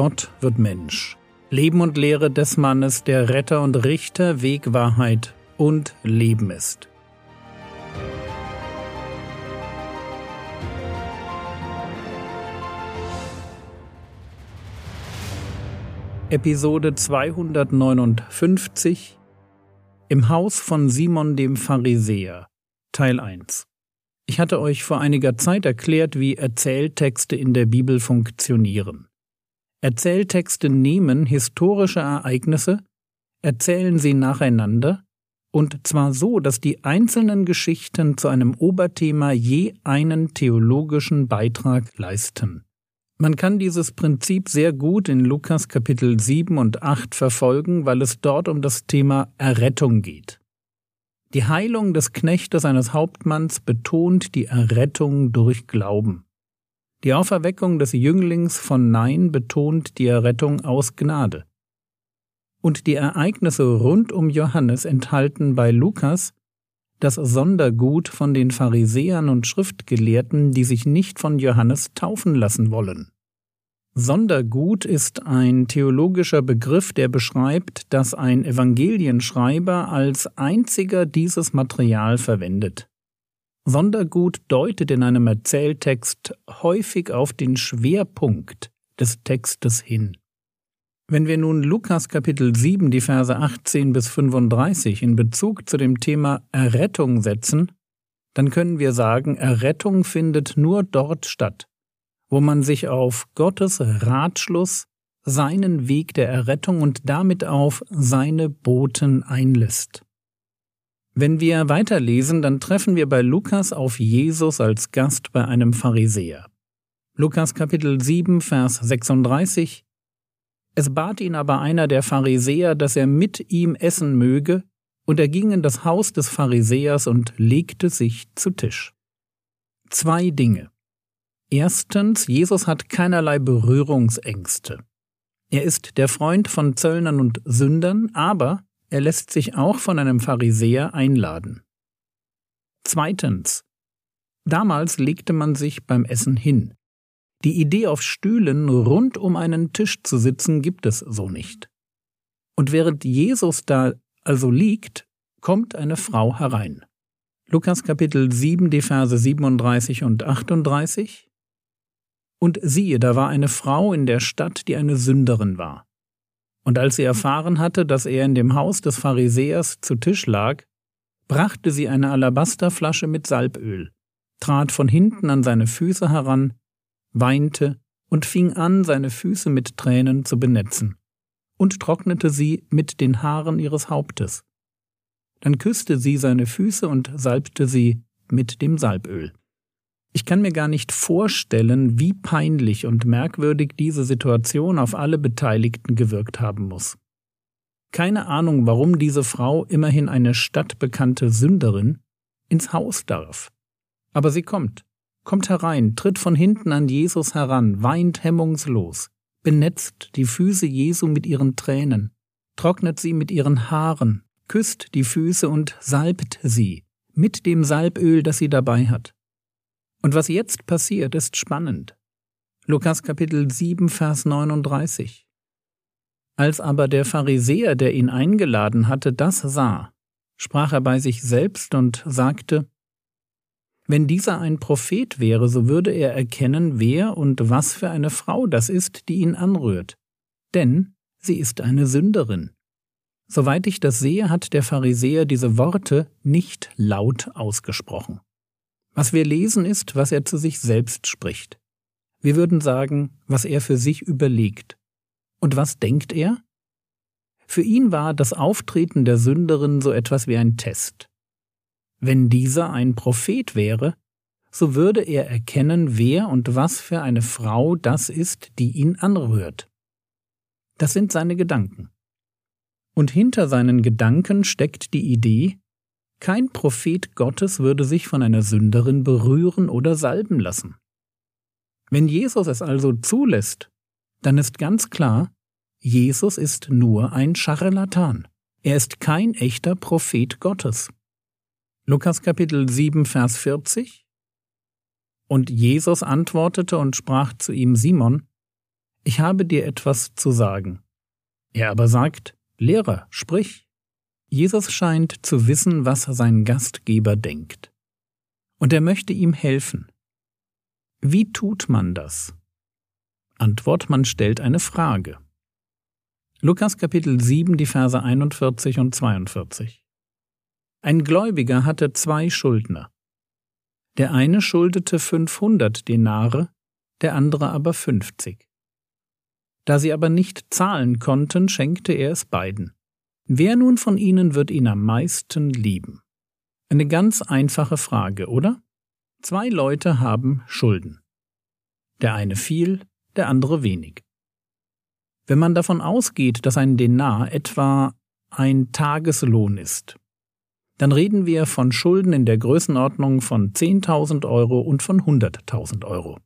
Gott wird Mensch. Leben und Lehre des Mannes, der Retter und Richter, Weg, Wahrheit und Leben ist. Episode 259 Im Haus von Simon dem Pharisäer Teil 1 Ich hatte euch vor einiger Zeit erklärt, wie Erzähltexte in der Bibel funktionieren. Erzähltexte nehmen historische Ereignisse, erzählen sie nacheinander, und zwar so, dass die einzelnen Geschichten zu einem Oberthema je einen theologischen Beitrag leisten. Man kann dieses Prinzip sehr gut in Lukas Kapitel 7 und 8 verfolgen, weil es dort um das Thema Errettung geht. Die Heilung des Knechtes eines Hauptmanns betont die Errettung durch Glauben. Die Auferweckung des Jünglings von Nein betont die Errettung aus Gnade. Und die Ereignisse rund um Johannes enthalten bei Lukas das Sondergut von den Pharisäern und Schriftgelehrten, die sich nicht von Johannes taufen lassen wollen. Sondergut ist ein theologischer Begriff, der beschreibt, dass ein Evangelienschreiber als einziger dieses Material verwendet. Sondergut deutet in einem Erzähltext häufig auf den Schwerpunkt des Textes hin. Wenn wir nun Lukas Kapitel 7, die Verse 18 bis 35 in Bezug zu dem Thema Errettung setzen, dann können wir sagen, Errettung findet nur dort statt, wo man sich auf Gottes Ratschluss, seinen Weg der Errettung und damit auf seine Boten einlässt. Wenn wir weiterlesen, dann treffen wir bei Lukas auf Jesus als Gast bei einem Pharisäer. Lukas Kapitel 7, Vers 36 es bat ihn aber einer der Pharisäer, dass er mit ihm essen möge, und er ging in das Haus des Pharisäers und legte sich zu Tisch. Zwei Dinge. Erstens, Jesus hat keinerlei Berührungsängste. Er ist der Freund von Zöllnern und Sündern, aber er lässt sich auch von einem Pharisäer einladen. Zweitens, damals legte man sich beim Essen hin. Die Idee, auf Stühlen rund um einen Tisch zu sitzen, gibt es so nicht. Und während Jesus da also liegt, kommt eine Frau herein. Lukas Kapitel 7, die Verse 37 und 38. Und siehe, da war eine Frau in der Stadt, die eine Sünderin war. Und als sie erfahren hatte, dass er in dem Haus des Pharisäers zu Tisch lag, brachte sie eine Alabasterflasche mit Salböl, trat von hinten an seine Füße heran weinte und fing an, seine Füße mit Tränen zu benetzen, und trocknete sie mit den Haaren ihres Hauptes. Dann küsste sie seine Füße und salbte sie mit dem Salböl. Ich kann mir gar nicht vorstellen, wie peinlich und merkwürdig diese Situation auf alle Beteiligten gewirkt haben muss. Keine Ahnung, warum diese Frau, immerhin eine stadtbekannte Sünderin, ins Haus darf. Aber sie kommt kommt herein, tritt von hinten an Jesus heran, weint hemmungslos, benetzt die Füße Jesu mit ihren Tränen, trocknet sie mit ihren Haaren, küsst die Füße und salbt sie mit dem Salböl, das sie dabei hat. Und was jetzt passiert, ist spannend. Lukas Kapitel 7, Vers 39. Als aber der Pharisäer, der ihn eingeladen hatte, das sah, sprach er bei sich selbst und sagte, wenn dieser ein Prophet wäre, so würde er erkennen, wer und was für eine Frau das ist, die ihn anrührt. Denn sie ist eine Sünderin. Soweit ich das sehe, hat der Pharisäer diese Worte nicht laut ausgesprochen. Was wir lesen ist, was er zu sich selbst spricht. Wir würden sagen, was er für sich überlegt. Und was denkt er? Für ihn war das Auftreten der Sünderin so etwas wie ein Test. Wenn dieser ein Prophet wäre, so würde er erkennen, wer und was für eine Frau das ist, die ihn anrührt. Das sind seine Gedanken. Und hinter seinen Gedanken steckt die Idee, kein Prophet Gottes würde sich von einer Sünderin berühren oder salben lassen. Wenn Jesus es also zulässt, dann ist ganz klar, Jesus ist nur ein Scharlatan. Er ist kein echter Prophet Gottes. Lukas Kapitel 7, Vers 40 Und Jesus antwortete und sprach zu ihm Simon, ich habe dir etwas zu sagen. Er aber sagt, Lehrer, sprich. Jesus scheint zu wissen, was sein Gastgeber denkt. Und er möchte ihm helfen. Wie tut man das? Antwort, man stellt eine Frage. Lukas Kapitel 7, die Verse 41 und 42. Ein Gläubiger hatte zwei Schuldner. Der eine schuldete 500 Denare, der andere aber 50. Da sie aber nicht zahlen konnten, schenkte er es beiden. Wer nun von ihnen wird ihn am meisten lieben? Eine ganz einfache Frage, oder? Zwei Leute haben Schulden. Der eine viel, der andere wenig. Wenn man davon ausgeht, dass ein Denar etwa ein Tageslohn ist, dann reden wir von Schulden in der Größenordnung von 10.000 Euro und von 100.000 Euro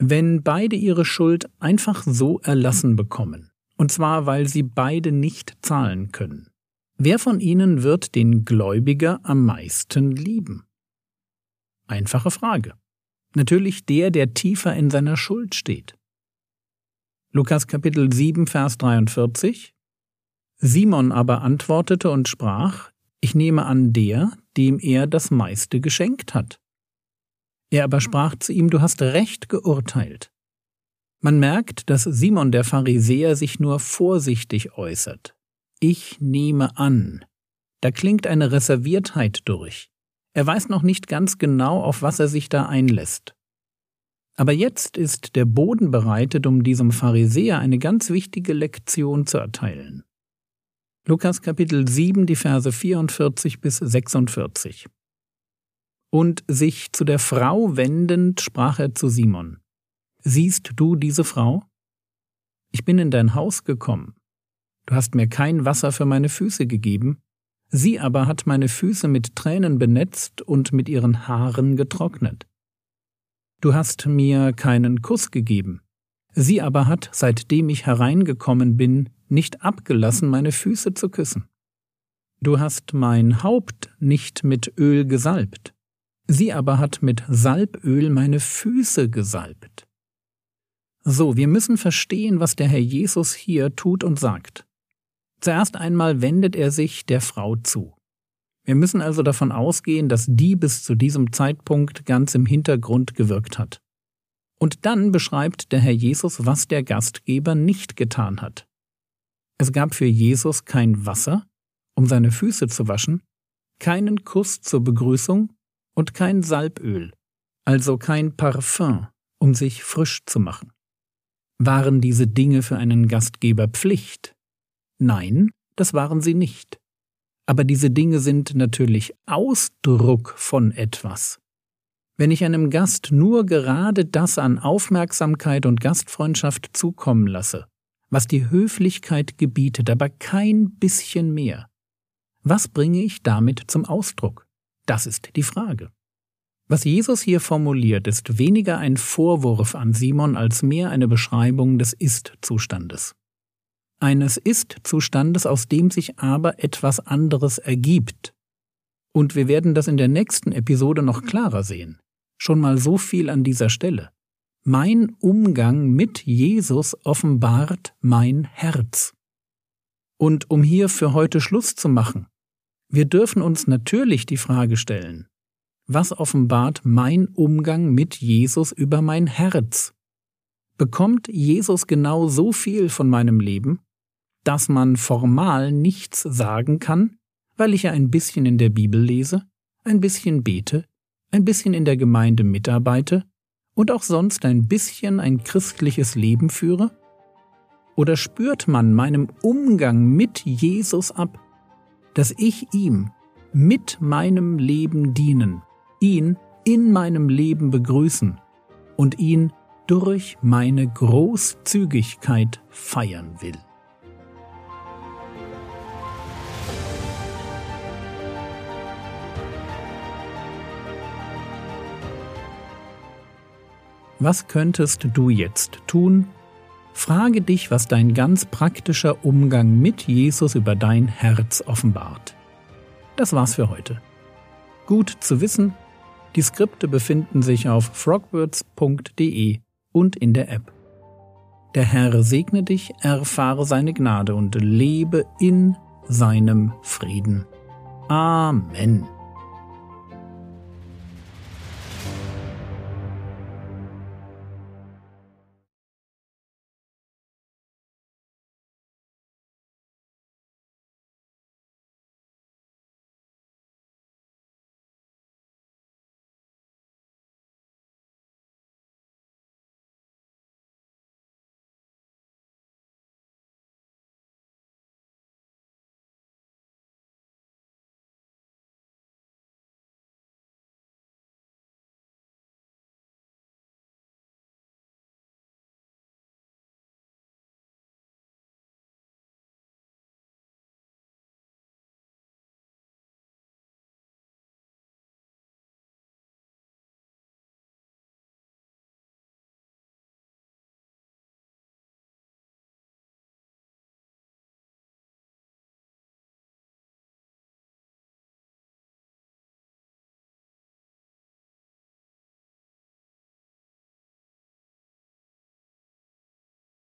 wenn beide ihre Schuld einfach so erlassen bekommen, und zwar weil sie beide nicht zahlen können. Wer von ihnen wird den Gläubiger am meisten lieben? Einfache Frage. Natürlich der, der tiefer in seiner Schuld steht. Lukas Kapitel 7, Vers 43 Simon aber antwortete und sprach, ich nehme an der, dem er das meiste geschenkt hat. Er aber sprach zu ihm, du hast recht geurteilt. Man merkt, dass Simon der Pharisäer sich nur vorsichtig äußert. Ich nehme an. Da klingt eine Reserviertheit durch. Er weiß noch nicht ganz genau, auf was er sich da einlässt. Aber jetzt ist der Boden bereitet, um diesem Pharisäer eine ganz wichtige Lektion zu erteilen. Lukas Kapitel 7, die Verse 44 bis 46. Und sich zu der Frau wendend sprach er zu Simon. Siehst du diese Frau? Ich bin in dein Haus gekommen. Du hast mir kein Wasser für meine Füße gegeben, sie aber hat meine Füße mit Tränen benetzt und mit ihren Haaren getrocknet. Du hast mir keinen Kuss gegeben, sie aber hat, seitdem ich hereingekommen bin, nicht abgelassen, meine Füße zu küssen. Du hast mein Haupt nicht mit Öl gesalbt, Sie aber hat mit Salböl meine Füße gesalbt. So, wir müssen verstehen, was der Herr Jesus hier tut und sagt. Zuerst einmal wendet er sich der Frau zu. Wir müssen also davon ausgehen, dass die bis zu diesem Zeitpunkt ganz im Hintergrund gewirkt hat. Und dann beschreibt der Herr Jesus, was der Gastgeber nicht getan hat. Es gab für Jesus kein Wasser, um seine Füße zu waschen, keinen Kuss zur Begrüßung und kein Salböl, also kein Parfum, um sich frisch zu machen. Waren diese Dinge für einen Gastgeber Pflicht? Nein, das waren sie nicht. Aber diese Dinge sind natürlich Ausdruck von etwas. Wenn ich einem Gast nur gerade das an Aufmerksamkeit und Gastfreundschaft zukommen lasse, was die Höflichkeit gebietet, aber kein bisschen mehr, was bringe ich damit zum Ausdruck? Das ist die Frage. Was Jesus hier formuliert, ist weniger ein Vorwurf an Simon als mehr eine Beschreibung des Ist-Zustandes. Eines Ist-Zustandes, aus dem sich aber etwas anderes ergibt. Und wir werden das in der nächsten Episode noch klarer sehen. Schon mal so viel an dieser Stelle. Mein Umgang mit Jesus offenbart mein Herz. Und um hier für heute Schluss zu machen, wir dürfen uns natürlich die Frage stellen, was offenbart mein Umgang mit Jesus über mein Herz? Bekommt Jesus genau so viel von meinem Leben, dass man formal nichts sagen kann, weil ich ja ein bisschen in der Bibel lese, ein bisschen bete, ein bisschen in der Gemeinde mitarbeite und auch sonst ein bisschen ein christliches Leben führe? Oder spürt man meinem Umgang mit Jesus ab, dass ich ihm mit meinem Leben dienen, ihn in meinem Leben begrüßen und ihn durch meine Großzügigkeit feiern will. Was könntest du jetzt tun, Frage dich, was dein ganz praktischer Umgang mit Jesus über dein Herz offenbart. Das war's für heute. Gut zu wissen, die Skripte befinden sich auf frogwords.de und in der App. Der Herr segne dich, erfahre seine Gnade und lebe in seinem Frieden. Amen.